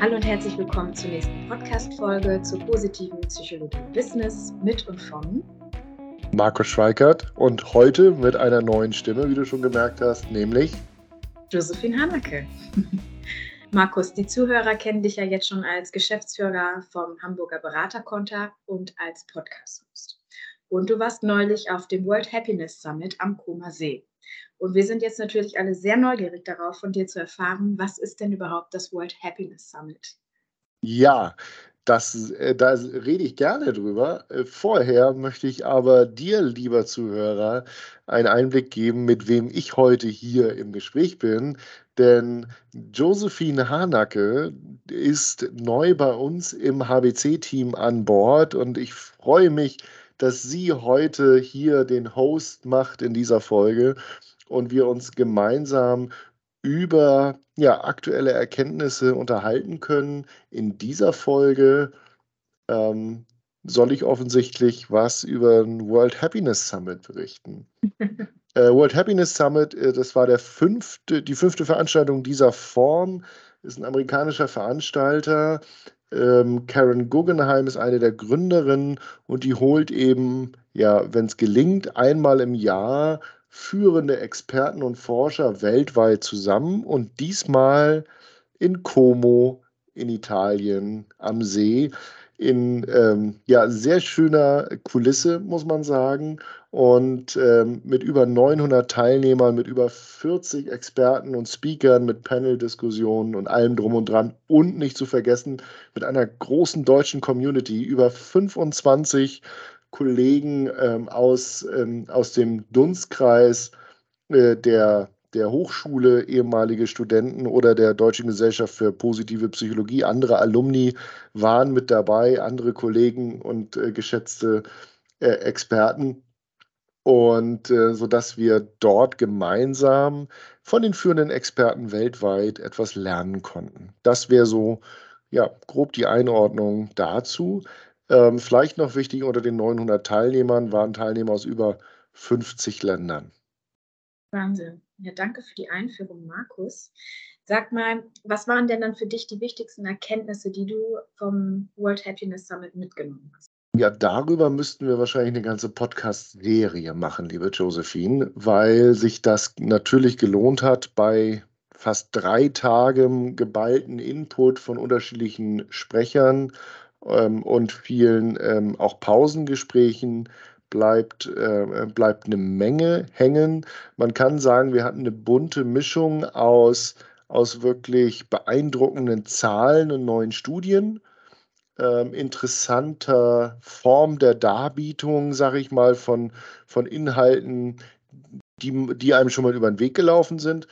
Hallo und herzlich willkommen zur nächsten Podcast-Folge zur positiven Psychologie Business mit und von Markus Schweikert und heute mit einer neuen Stimme, wie du schon gemerkt hast, nämlich Josephine Hanacke. Markus, die Zuhörer kennen dich ja jetzt schon als Geschäftsführer vom Hamburger Beraterkontakt und als Podcast-Host. Und du warst neulich auf dem World Happiness Summit am Koma See. Und wir sind jetzt natürlich alle sehr neugierig darauf, von dir zu erfahren, was ist denn überhaupt das World Happiness Summit? Ja, das, äh, da rede ich gerne drüber. Äh, vorher möchte ich aber dir, lieber Zuhörer, einen Einblick geben, mit wem ich heute hier im Gespräch bin. Denn Josephine Hanacke ist neu bei uns im HBC-Team an Bord und ich freue mich, dass sie heute hier den Host macht in dieser Folge und wir uns gemeinsam über ja, aktuelle Erkenntnisse unterhalten können. In dieser Folge ähm, soll ich offensichtlich was über den World Happiness Summit berichten. äh, World Happiness Summit, äh, das war der fünfte, die fünfte Veranstaltung dieser Form, ist ein amerikanischer Veranstalter. Ähm, Karen Guggenheim ist eine der Gründerinnen und die holt eben, ja, wenn es gelingt, einmal im Jahr führende Experten und Forscher weltweit zusammen und diesmal in Como in Italien am See in ähm, ja, sehr schöner Kulisse, muss man sagen, und ähm, mit über 900 Teilnehmern, mit über 40 Experten und Speakern, mit Panel-Diskussionen und allem drum und dran. Und nicht zu vergessen mit einer großen deutschen Community, über 25 Kollegen ähm, aus, ähm, aus dem Dunstkreis äh, der, der Hochschule, ehemalige Studenten oder der Deutschen Gesellschaft für positive Psychologie. Andere Alumni waren mit dabei, andere Kollegen und äh, geschätzte äh, Experten. Und äh, sodass wir dort gemeinsam von den führenden Experten weltweit etwas lernen konnten. Das wäre so ja, grob die Einordnung dazu. Ähm, vielleicht noch wichtig, unter den 900 Teilnehmern waren Teilnehmer aus über 50 Ländern. Wahnsinn. Ja, danke für die Einführung, Markus. Sag mal, was waren denn dann für dich die wichtigsten Erkenntnisse, die du vom World Happiness Summit mitgenommen hast? Ja, darüber müssten wir wahrscheinlich eine ganze Podcast-Serie machen, liebe Josephine, weil sich das natürlich gelohnt hat bei fast drei Tagen geballten Input von unterschiedlichen Sprechern ähm, und vielen ähm, auch Pausengesprächen bleibt, äh, bleibt eine Menge hängen. Man kann sagen, wir hatten eine bunte Mischung aus, aus wirklich beeindruckenden Zahlen und neuen Studien, ähm, interessanter Form der Darbietung, sage ich mal, von, von Inhalten, die, die einem schon mal über den Weg gelaufen sind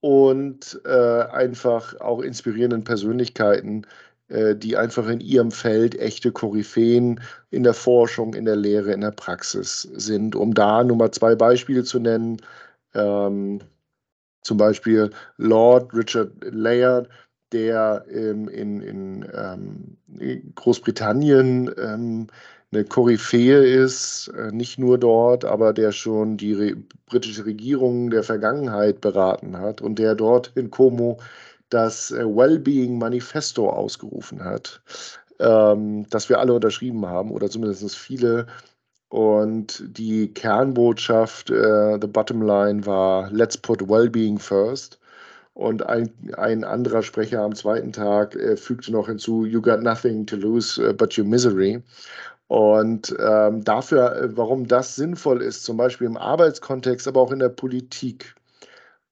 und äh, einfach auch inspirierenden Persönlichkeiten, äh, die einfach in ihrem Feld echte Koryphäen in der Forschung, in der Lehre, in der Praxis sind. Um da nur mal zwei Beispiele zu nennen, ähm, zum Beispiel Lord Richard Layard, der ähm, in, in ähm, Großbritannien ähm, eine Koryphäe ist, äh, nicht nur dort, aber der schon die Re britische Regierung der Vergangenheit beraten hat und der dort in Como das äh, Wellbeing Manifesto ausgerufen hat, ähm, das wir alle unterschrieben haben oder zumindest viele. Und die Kernbotschaft, äh, the bottom line war, let's put Wellbeing first. Und ein, ein anderer Sprecher am zweiten Tag äh, fügte noch hinzu, you got nothing to lose uh, but your misery. Und ähm, dafür, äh, warum das sinnvoll ist, zum Beispiel im Arbeitskontext, aber auch in der Politik,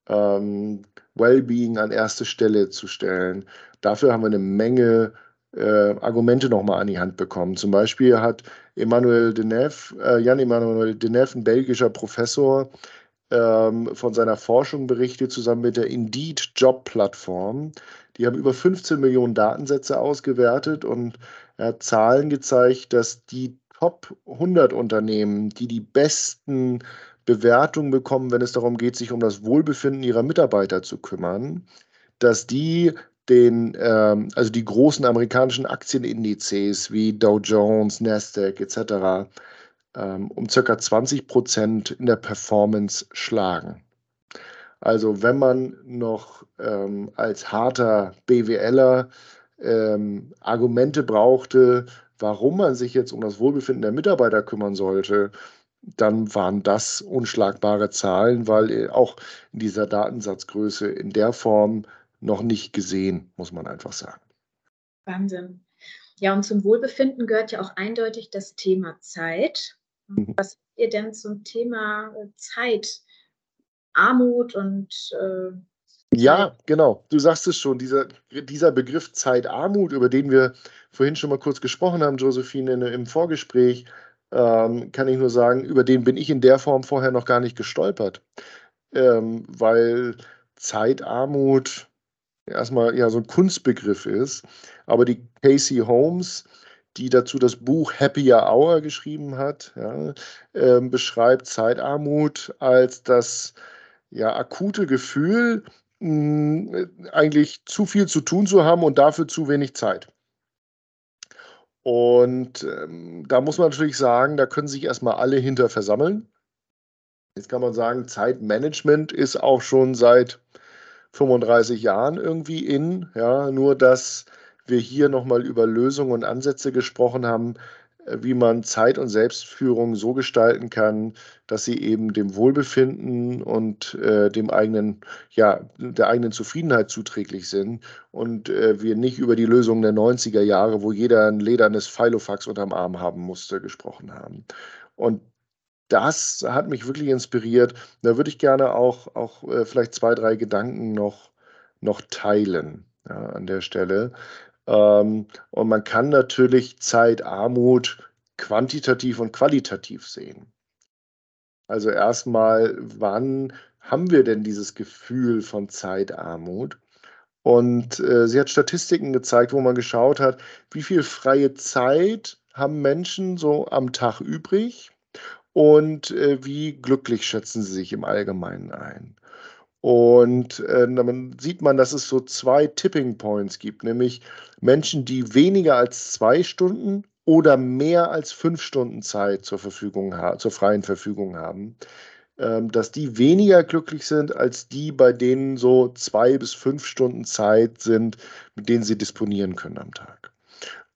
ähm, Wellbeing an erste Stelle zu stellen. Dafür haben wir eine Menge äh, Argumente nochmal an die Hand bekommen. Zum Beispiel hat Emmanuel Deneuve, äh, Jan-Emmanuel Deneuve, ein belgischer Professor, ähm, von seiner Forschung berichtet, zusammen mit der Indeed Job Plattform. Die haben über 15 Millionen Datensätze ausgewertet und er hat Zahlen gezeigt, dass die Top 100 Unternehmen, die die besten Bewertung bekommen, wenn es darum geht, sich um das Wohlbefinden ihrer Mitarbeiter zu kümmern, dass die den, ähm, also die großen amerikanischen Aktienindizes wie Dow Jones, Nasdaq etc. Ähm, um circa 20 Prozent in der Performance schlagen. Also wenn man noch ähm, als harter BWLer ähm, Argumente brauchte, warum man sich jetzt um das Wohlbefinden der Mitarbeiter kümmern sollte, dann waren das unschlagbare Zahlen, weil äh, auch in dieser Datensatzgröße in der Form noch nicht gesehen, muss man einfach sagen. Wahnsinn. Ja, und zum Wohlbefinden gehört ja auch eindeutig das Thema Zeit. Mhm. Was habt ihr denn zum Thema äh, Zeit, Armut und äh, ja, genau. Du sagst es schon, dieser, dieser Begriff Zeitarmut, über den wir vorhin schon mal kurz gesprochen haben, Josephine, im Vorgespräch, ähm, kann ich nur sagen, über den bin ich in der Form vorher noch gar nicht gestolpert. Ähm, weil Zeitarmut erstmal ja so ein Kunstbegriff ist. Aber die Casey Holmes, die dazu das Buch Happier Hour geschrieben hat, ja, äh, beschreibt Zeitarmut als das ja, akute Gefühl, mh, eigentlich zu viel zu tun zu haben und dafür zu wenig Zeit. Und ähm, da muss man natürlich sagen, da können sich erstmal alle hinter versammeln. Jetzt kann man sagen, Zeitmanagement ist auch schon seit 35 Jahren irgendwie in. Ja, nur dass wir hier nochmal über Lösungen und Ansätze gesprochen haben, wie man Zeit und Selbstführung so gestalten kann, dass sie eben dem Wohlbefinden und äh, dem eigenen, ja, der eigenen Zufriedenheit zuträglich sind und äh, wir nicht über die Lösungen der 90er Jahre, wo jeder ein ledernes Filofax unterm Arm haben musste, gesprochen haben. Und das hat mich wirklich inspiriert. Da würde ich gerne auch, auch äh, vielleicht zwei, drei Gedanken noch, noch teilen ja, an der Stelle. Ähm, und man kann natürlich Zeitarmut quantitativ und qualitativ sehen. Also erstmal, wann haben wir denn dieses Gefühl von Zeitarmut? Und äh, sie hat Statistiken gezeigt, wo man geschaut hat, wie viel freie Zeit haben Menschen so am Tag übrig und äh, wie glücklich schätzen sie sich im Allgemeinen ein. Und äh, dann sieht man, dass es so zwei Tipping Points gibt, nämlich Menschen, die weniger als zwei Stunden oder mehr als fünf Stunden Zeit zur Verfügung zur freien Verfügung haben, ähm, dass die weniger glücklich sind als die, bei denen so zwei bis fünf Stunden Zeit sind, mit denen sie disponieren können am Tag.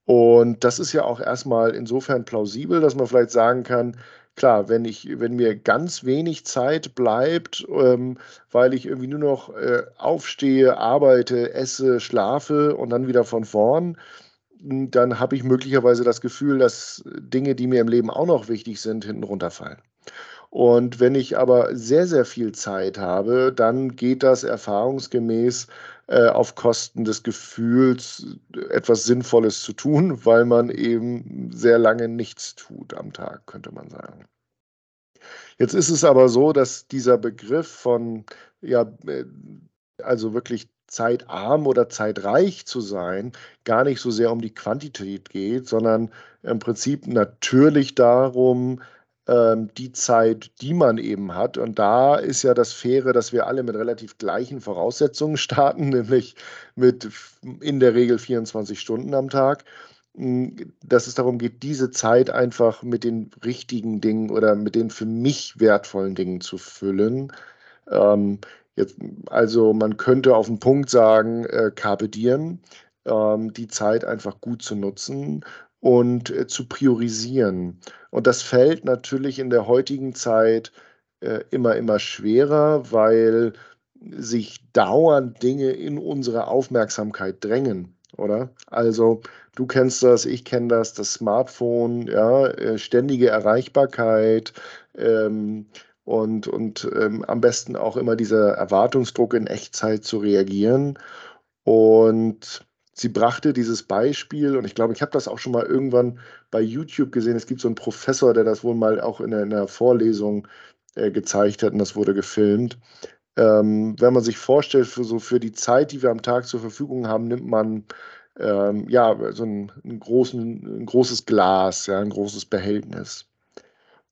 Und das ist ja auch erstmal insofern plausibel, dass man vielleicht sagen kann, klar, wenn ich, wenn mir ganz wenig Zeit bleibt, ähm, weil ich irgendwie nur noch äh, aufstehe, arbeite, esse, schlafe und dann wieder von vorn, hm, dann habe ich möglicherweise das Gefühl, dass Dinge, die mir im Leben auch noch wichtig sind, hinten runterfallen. Und wenn ich aber sehr, sehr viel Zeit habe, dann geht das erfahrungsgemäß äh, auf Kosten des Gefühls, etwas Sinnvolles zu tun, weil man eben sehr lange nichts tut am Tag, könnte man sagen. Jetzt ist es aber so, dass dieser Begriff von, ja, äh, also wirklich zeitarm oder zeitreich zu sein, gar nicht so sehr um die Quantität geht, sondern im Prinzip natürlich darum, die Zeit, die man eben hat. Und da ist ja das Faire, dass wir alle mit relativ gleichen Voraussetzungen starten, nämlich mit in der Regel 24 Stunden am Tag. Hm, dass es darum geht, diese Zeit einfach mit den richtigen Dingen oder mit den für mich wertvollen Dingen zu füllen. Ähm, jetzt, also man könnte auf den Punkt sagen, äh, Carpe Diem, ähm, die Zeit einfach gut zu nutzen und äh, zu priorisieren. Und das fällt natürlich in der heutigen Zeit äh, immer, immer schwerer, weil sich dauernd Dinge in unsere Aufmerksamkeit drängen, oder? Also du kennst das, ich kenne das, das Smartphone, ja, äh, ständige Erreichbarkeit ähm, und, und ähm, am besten auch immer dieser Erwartungsdruck in Echtzeit zu reagieren. Und sie brachte dieses Beispiel, und ich glaube, ich habe das auch schon mal irgendwann bei YouTube gesehen. Es gibt so einen Professor, der das wohl mal auch in einer Vorlesung äh, gezeigt hat und das wurde gefilmt. Ähm, wenn man sich vorstellt, für, so für die Zeit, die wir am Tag zur Verfügung haben, nimmt man ähm, ja, so ein, ein, großen, ein großes Glas, ja, ein großes Behältnis.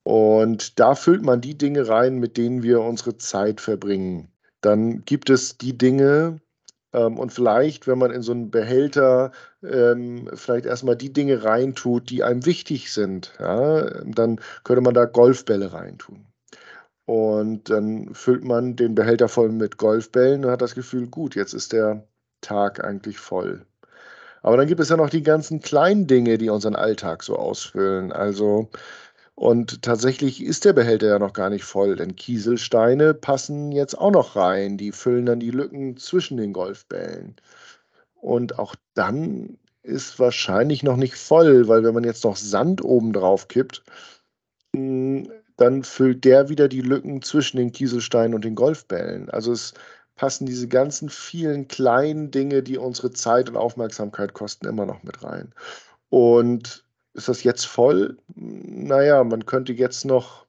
Und da füllt man die Dinge rein, mit denen wir unsere Zeit verbringen. Dann gibt es die Dinge, und vielleicht, wenn man in so einen Behälter ähm, vielleicht erstmal die Dinge reintut, die einem wichtig sind, ja, dann könnte man da Golfbälle reintun. Und dann füllt man den Behälter voll mit Golfbällen und hat das Gefühl, gut, jetzt ist der Tag eigentlich voll. Aber dann gibt es ja noch die ganzen kleinen Dinge, die unseren Alltag so ausfüllen. Also, und tatsächlich ist der Behälter ja noch gar nicht voll, denn Kieselsteine passen jetzt auch noch rein. Die füllen dann die Lücken zwischen den Golfbällen. Und auch dann ist wahrscheinlich noch nicht voll, weil wenn man jetzt noch Sand oben drauf kippt, dann füllt der wieder die Lücken zwischen den Kieselsteinen und den Golfbällen. Also es passen diese ganzen vielen kleinen Dinge, die unsere Zeit und Aufmerksamkeit kosten, immer noch mit rein. Und ist das jetzt voll? Naja, man könnte jetzt noch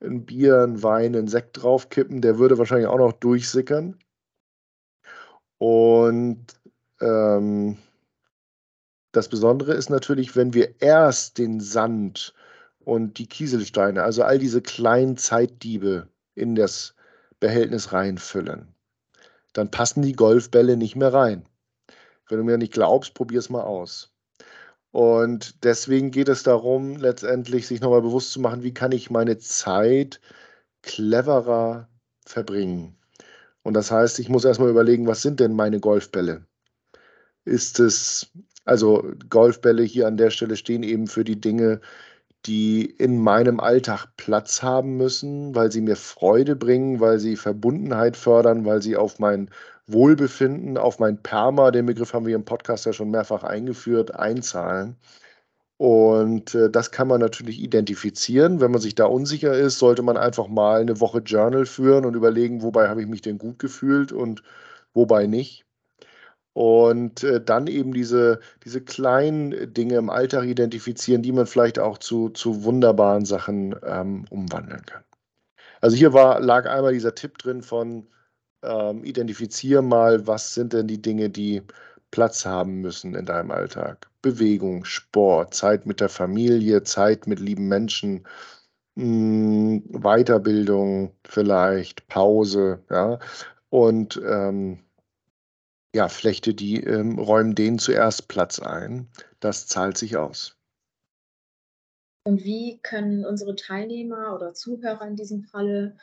ein Bier, ein Wein, ein Sekt draufkippen, der würde wahrscheinlich auch noch durchsickern. Und ähm, das Besondere ist natürlich, wenn wir erst den Sand und die Kieselsteine, also all diese kleinen Zeitdiebe in das Behältnis reinfüllen, dann passen die Golfbälle nicht mehr rein. Wenn du mir nicht glaubst, probier es mal aus. Und deswegen geht es darum, letztendlich sich nochmal bewusst zu machen, wie kann ich meine Zeit cleverer verbringen. Und das heißt, ich muss erstmal überlegen, was sind denn meine Golfbälle? Ist es, also Golfbälle hier an der Stelle stehen eben für die Dinge, die in meinem Alltag Platz haben müssen, weil sie mir Freude bringen, weil sie Verbundenheit fördern, weil sie auf mein Wohlbefinden, auf mein Perma, den Begriff haben wir im Podcast ja schon mehrfach eingeführt, einzahlen. Und äh, das kann man natürlich identifizieren. Wenn man sich da unsicher ist, sollte man einfach mal eine Woche Journal führen und überlegen, wobei habe ich mich denn gut gefühlt und wobei nicht. Und äh, dann eben diese, diese kleinen Dinge im Alltag identifizieren, die man vielleicht auch zu, zu wunderbaren Sachen ähm, umwandeln kann. Also hier war, lag einmal dieser Tipp drin von ähm, identifiziere mal, was sind denn die Dinge, die Platz haben müssen in deinem Alltag. Bewegung, Sport, Zeit mit der Familie, Zeit mit lieben Menschen, mh, hm, Weiterbildung vielleicht, Pause, ja. Und ähm, ja, Flechte, die ähm, räumen denen zuerst Platz ein. Das zahlt sich aus. Und wie können unsere Teilnehmer oder Zuhörer in diesem Falle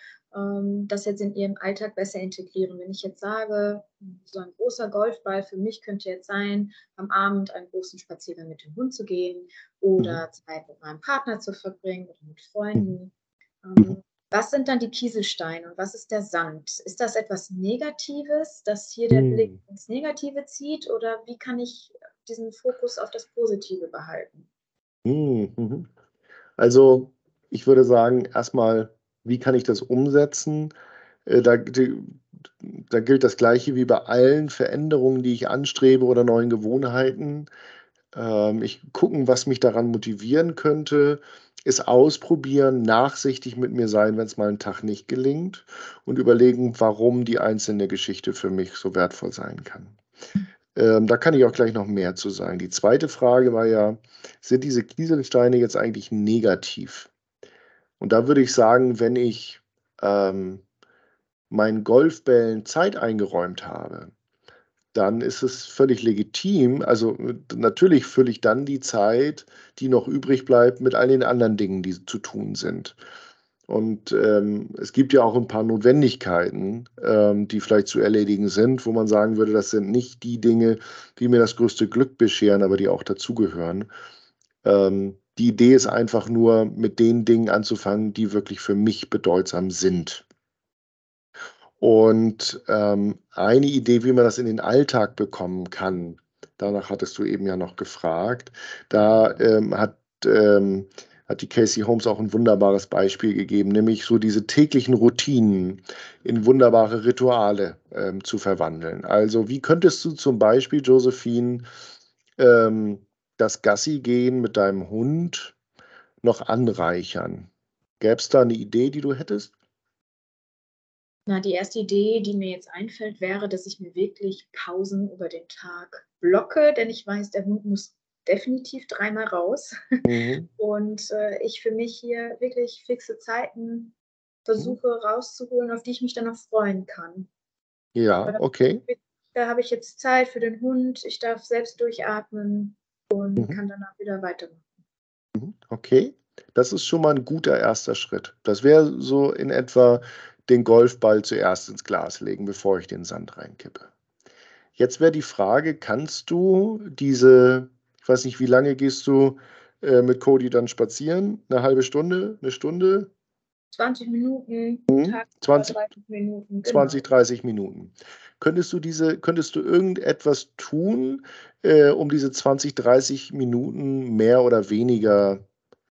das jetzt in ihrem Alltag besser integrieren? Wenn ich jetzt sage, so ein großer Golfball für mich könnte jetzt sein, am Abend einen großen Spaziergang mit dem Hund zu gehen oder mhm. Zeit mit meinem Partner zu verbringen oder mit Freunden. Mhm. Ähm, was sind dann die Kieselsteine und was ist der Sand? Ist das etwas Negatives, dass hier der Blick ins Negative zieht oder wie kann ich diesen Fokus auf das Positive behalten? Mhm. Also ich würde sagen, erstmal, wie kann ich das umsetzen? Äh, da, da gilt das Gleiche wie bei allen Veränderungen, die ich anstrebe oder neuen Gewohnheiten. Ähm, ich gucken, was mich daran motivieren könnte es ausprobieren, nachsichtig mit mir sein, wenn es mal einen Tag nicht gelingt und überlegen, warum die einzelne Geschichte für mich so wertvoll sein kann. Ähm, da kann ich auch gleich noch mehr zu sagen. Die zweite Frage war ja, sind diese Kieselsteine jetzt eigentlich negativ? Und da würde ich sagen, wenn ich ähm, meinen Golfbällen Zeit eingeräumt habe, dann ist es völlig legitim. Also natürlich fülle ich dann die Zeit, die noch übrig bleibt, mit all den anderen Dingen, die zu tun sind. Und ähm, es gibt ja auch ein paar Notwendigkeiten, ähm, die vielleicht zu erledigen sind, wo man sagen würde, das sind nicht die Dinge, die mir das größte Glück bescheren, aber die auch dazugehören. Ähm, die Idee ist einfach nur, mit den Dingen anzufangen, die wirklich für mich bedeutsam sind. Und ähm, eine Idee, wie man das in den Alltag bekommen kann, danach hattest du eben ja noch gefragt, da ähm, hat, ähm, hat die Casey Holmes auch ein wunderbares Beispiel gegeben, nämlich so diese täglichen Routinen in wunderbare Rituale ähm, zu verwandeln. Also wie könntest du zum Beispiel, Josephine, ähm, das Gassi gehen mit deinem Hund noch anreichern? Gäbe es da eine Idee, die du hättest? Na, die erste Idee, die mir jetzt einfällt, wäre, dass ich mir wirklich Pausen über den Tag blocke, denn ich weiß, der Hund muss definitiv dreimal raus. Mhm. Und äh, ich für mich hier wirklich fixe Zeiten versuche mhm. rauszuholen, auf die ich mich dann noch freuen kann. Ja, okay. Da habe ich jetzt Zeit für den Hund, ich darf selbst durchatmen und mhm. kann danach wieder weitermachen. Mhm, okay, das ist schon mal ein guter erster Schritt. Das wäre so in etwa den Golfball zuerst ins Glas legen, bevor ich den Sand reinkippe. Jetzt wäre die Frage, kannst du diese, ich weiß nicht, wie lange gehst du äh, mit Cody dann spazieren? Eine halbe Stunde, eine Stunde? 20 Minuten, hm? Tag, 20, 30 Minuten. Genau. 20, 30 Minuten. Könntest du diese, könntest du irgendetwas tun, äh, um diese 20, 30 Minuten mehr oder weniger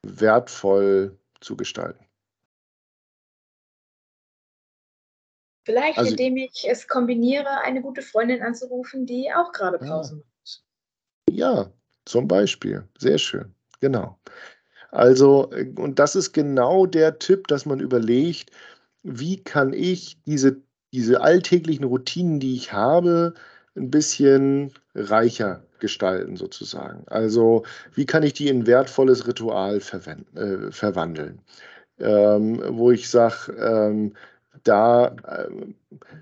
wertvoll zu gestalten? Vielleicht, also, indem ich es kombiniere, eine gute Freundin anzurufen, die auch gerade Pause macht. Ja, zum Beispiel. Sehr schön. Genau. Also, äh, und das ist genau der Tipp, dass man überlegt, wie kann ich diese, diese alltäglichen Routinen, die ich habe, ein bisschen reicher gestalten sozusagen. Also, wie kann ich die in wertvolles Ritual äh, verwandeln? Ähm, wo ich sage, ähm, da äh,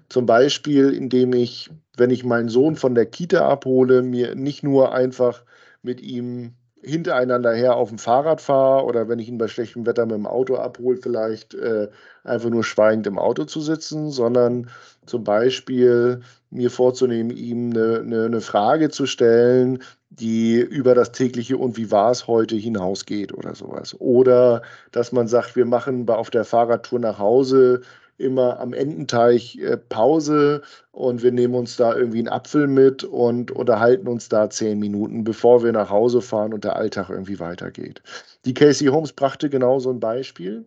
zum Beispiel, indem ich, wenn ich meinen Sohn von der Kita abhole, mir nicht nur einfach mit ihm hintereinander her auf dem Fahrrad fahre oder wenn ich ihn bei schlechtem Wetter mit dem Auto abhole, vielleicht äh, einfach nur schweigend im Auto zu sitzen, sondern zum Beispiel mir vorzunehmen, ihm eine, eine, eine Frage zu stellen, die über das tägliche und wie war es heute hinausgeht oder sowas. Oder dass man sagt, wir machen auf der Fahrradtour nach Hause immer am Ententeich äh, Pause und wir nehmen uns da irgendwie einen Apfel mit und unterhalten uns da zehn Minuten, bevor wir nach Hause fahren und der Alltag irgendwie weitergeht. Die Casey Holmes brachte genau so ein Beispiel.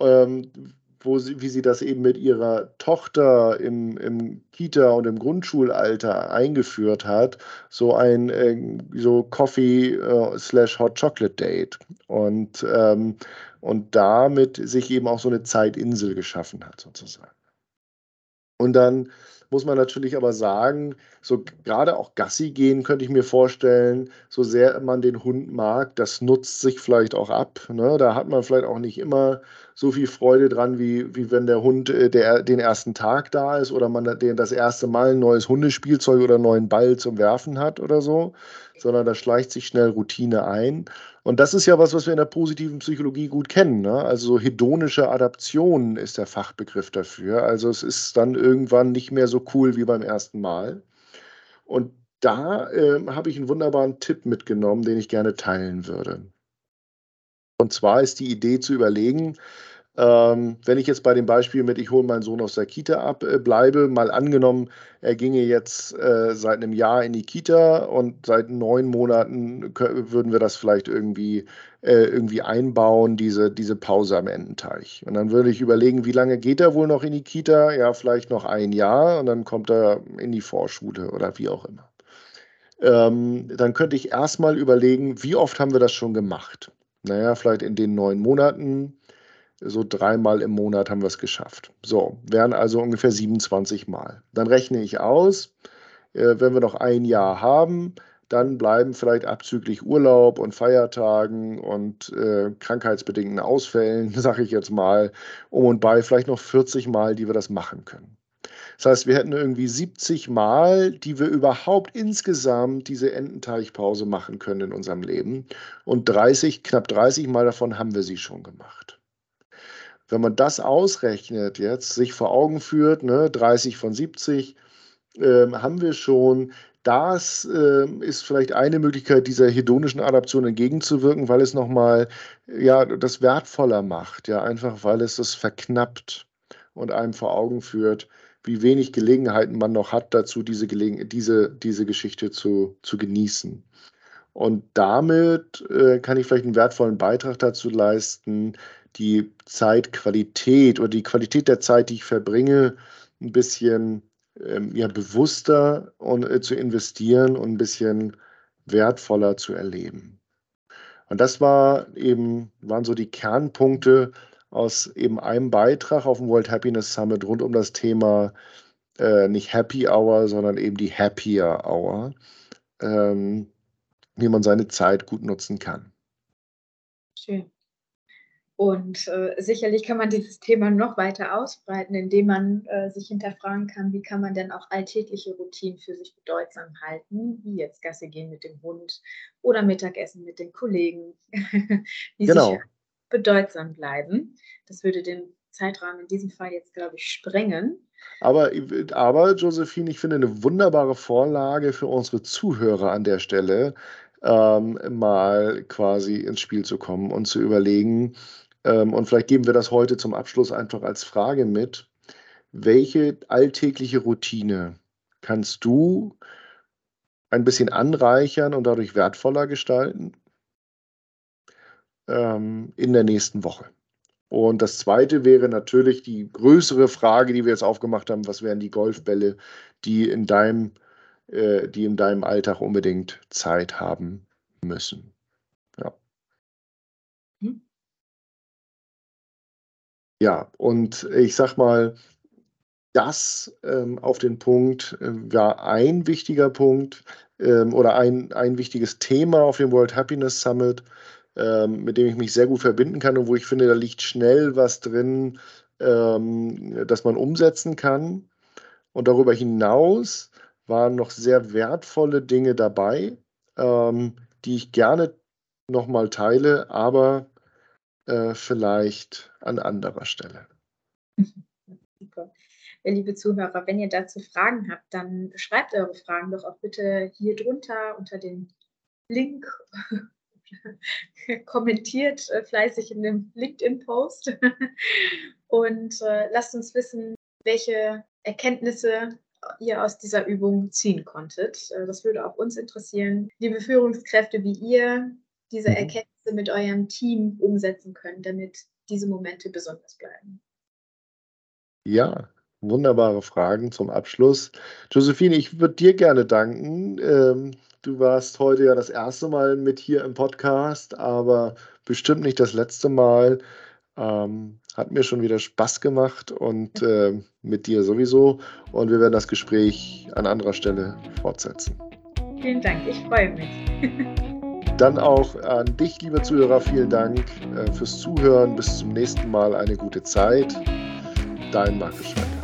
Ähm, wo sie, wie sie das eben mit ihrer Tochter im, im Kita- und im Grundschulalter eingeführt hat, so ein äh, so Coffee äh, slash Hot Chocolate Date. Und ähm, und damit sich eben auch so eine Zeitinsel geschaffen hat, sozusagen. Und dann muss man natürlich aber sagen, so gerade auch Gassi gehen könnte ich mir vorstellen, so sehr man den Hund mag, das nutzt sich vielleicht auch ab. Ne? Da hat man vielleicht auch nicht immer so viel Freude dran, wie, wie wenn der Hund äh, der, den ersten Tag da ist oder man das erste Mal ein neues Hundespielzeug oder einen neuen Ball zum Werfen hat oder so, sondern da schleicht sich schnell Routine ein. Und das ist ja was, was wir in der positiven Psychologie gut kennen. Ne? Also so hedonische Adaption ist der Fachbegriff dafür. Also es ist dann irgendwann nicht mehr so cool wie beim ersten Mal. Und da äh, habe ich einen wunderbaren Tipp mitgenommen, den ich gerne teilen würde. Und zwar ist die Idee zu überlegen, ähm, wenn ich jetzt bei dem Beispiel mit, ich hole meinen Sohn aus der Kita ab, äh, bleibe, mal angenommen, er ginge jetzt äh, seit einem Jahr in die Kita und seit neun Monaten würden wir das vielleicht irgendwie, äh, irgendwie einbauen, diese, diese Pause am Endenteich. Und dann würde ich überlegen, wie lange geht er wohl noch in die Kita? Ja, vielleicht noch ein Jahr und dann kommt er in die Vorschule oder wie auch immer. Ähm, dann könnte ich erstmal überlegen, wie oft haben wir das schon gemacht? Naja, vielleicht in den neun Monaten so dreimal im Monat haben wir es geschafft. So, wären also ungefähr 27 Mal. Dann rechne ich aus, äh, wenn wir noch ein Jahr haben, dann bleiben vielleicht abzüglich Urlaub und Feiertagen und äh, krankheitsbedingten Ausfällen, sage ich jetzt mal, um und bei vielleicht noch 40 Mal, die wir das machen können. Das heißt, wir hätten irgendwie 70 Mal, die wir überhaupt insgesamt diese Ententeichpause machen können in unserem Leben. Und 30, knapp 30 Mal davon haben wir sie schon gemacht. Wenn man das ausrechnet, jetzt sich vor Augen führt, ne, 30 von 70, äh, haben wir schon. Das äh, ist vielleicht eine Möglichkeit, dieser hedonischen Adaption entgegenzuwirken, weil es nochmal ja, das wertvoller macht. Ja, einfach weil es das verknappt und einem vor Augen führt, wie wenig Gelegenheiten man noch hat, dazu diese, Gelegen diese, diese Geschichte zu, zu genießen. Und damit äh, kann ich vielleicht einen wertvollen Beitrag dazu leisten, die Zeitqualität oder die Qualität der Zeit, die ich verbringe, ein bisschen ähm, ja, bewusster und, äh, zu investieren und ein bisschen wertvoller zu erleben. Und das war eben, waren so die Kernpunkte aus eben einem Beitrag auf dem World Happiness Summit rund um das Thema äh, nicht Happy Hour, sondern eben die Happier Hour, ähm, wie man seine Zeit gut nutzen kann. Schön. Und äh, sicherlich kann man dieses Thema noch weiter ausbreiten, indem man äh, sich hinterfragen kann, wie kann man denn auch alltägliche Routinen für sich bedeutsam halten, wie jetzt Gasse gehen mit dem Hund oder Mittagessen mit den Kollegen, die genau. sich bedeutsam bleiben. Das würde den Zeitrahmen in diesem Fall jetzt, glaube ich, sprengen. Aber, aber, Josephine, ich finde eine wunderbare Vorlage für unsere Zuhörer an der Stelle, ähm, mal quasi ins Spiel zu kommen und zu überlegen, ähm, und vielleicht geben wir das heute zum Abschluss einfach als Frage mit, welche alltägliche Routine kannst du ein bisschen anreichern und dadurch wertvoller gestalten ähm, in der nächsten Woche? Und das zweite wäre natürlich die größere Frage, die wir jetzt aufgemacht haben, was wären die Golfbälle, die in deinem, äh, die in deinem Alltag unbedingt Zeit haben müssen. Ja, und ich sag mal, das ähm, auf den Punkt äh, war ein wichtiger Punkt ähm, oder ein, ein wichtiges Thema auf dem World Happiness Summit ähm, mit dem ich mich sehr gut verbinden kann und wo ich finde, da liegt schnell was drin, ähm, das man umsetzen kann. Und darüber hinaus waren noch sehr wertvolle Dinge dabei, ähm, die ich gerne nochmal teile, aber äh, vielleicht an anderer Stelle. Super. Liebe Zuhörer, wenn ihr dazu Fragen habt, dann schreibt eure Fragen doch auch bitte hier drunter unter den Link kommentiert äh, fleißig in dem LinkedIn-Post und äh, lasst uns wissen, welche Erkenntnisse ihr aus dieser Übung ziehen konntet. Äh, das würde auch uns interessieren. Liebe Führungskräfte, wie ihr diese mhm. Erkenntnisse mit eurem Team umsetzen könnt, damit diese Momente besonders bleiben. Ja, wunderbare Fragen zum Abschluss. Josephine, ich würde dir gerne danken. Ähm, Du warst heute ja das erste Mal mit hier im Podcast, aber bestimmt nicht das letzte Mal. Ähm, hat mir schon wieder Spaß gemacht und äh, mit dir sowieso. Und wir werden das Gespräch an anderer Stelle fortsetzen. Vielen Dank, ich freue mich. Dann auch an dich, liebe Zuhörer, vielen Dank äh, fürs Zuhören. Bis zum nächsten Mal. Eine gute Zeit. Dein Markus Schwecker.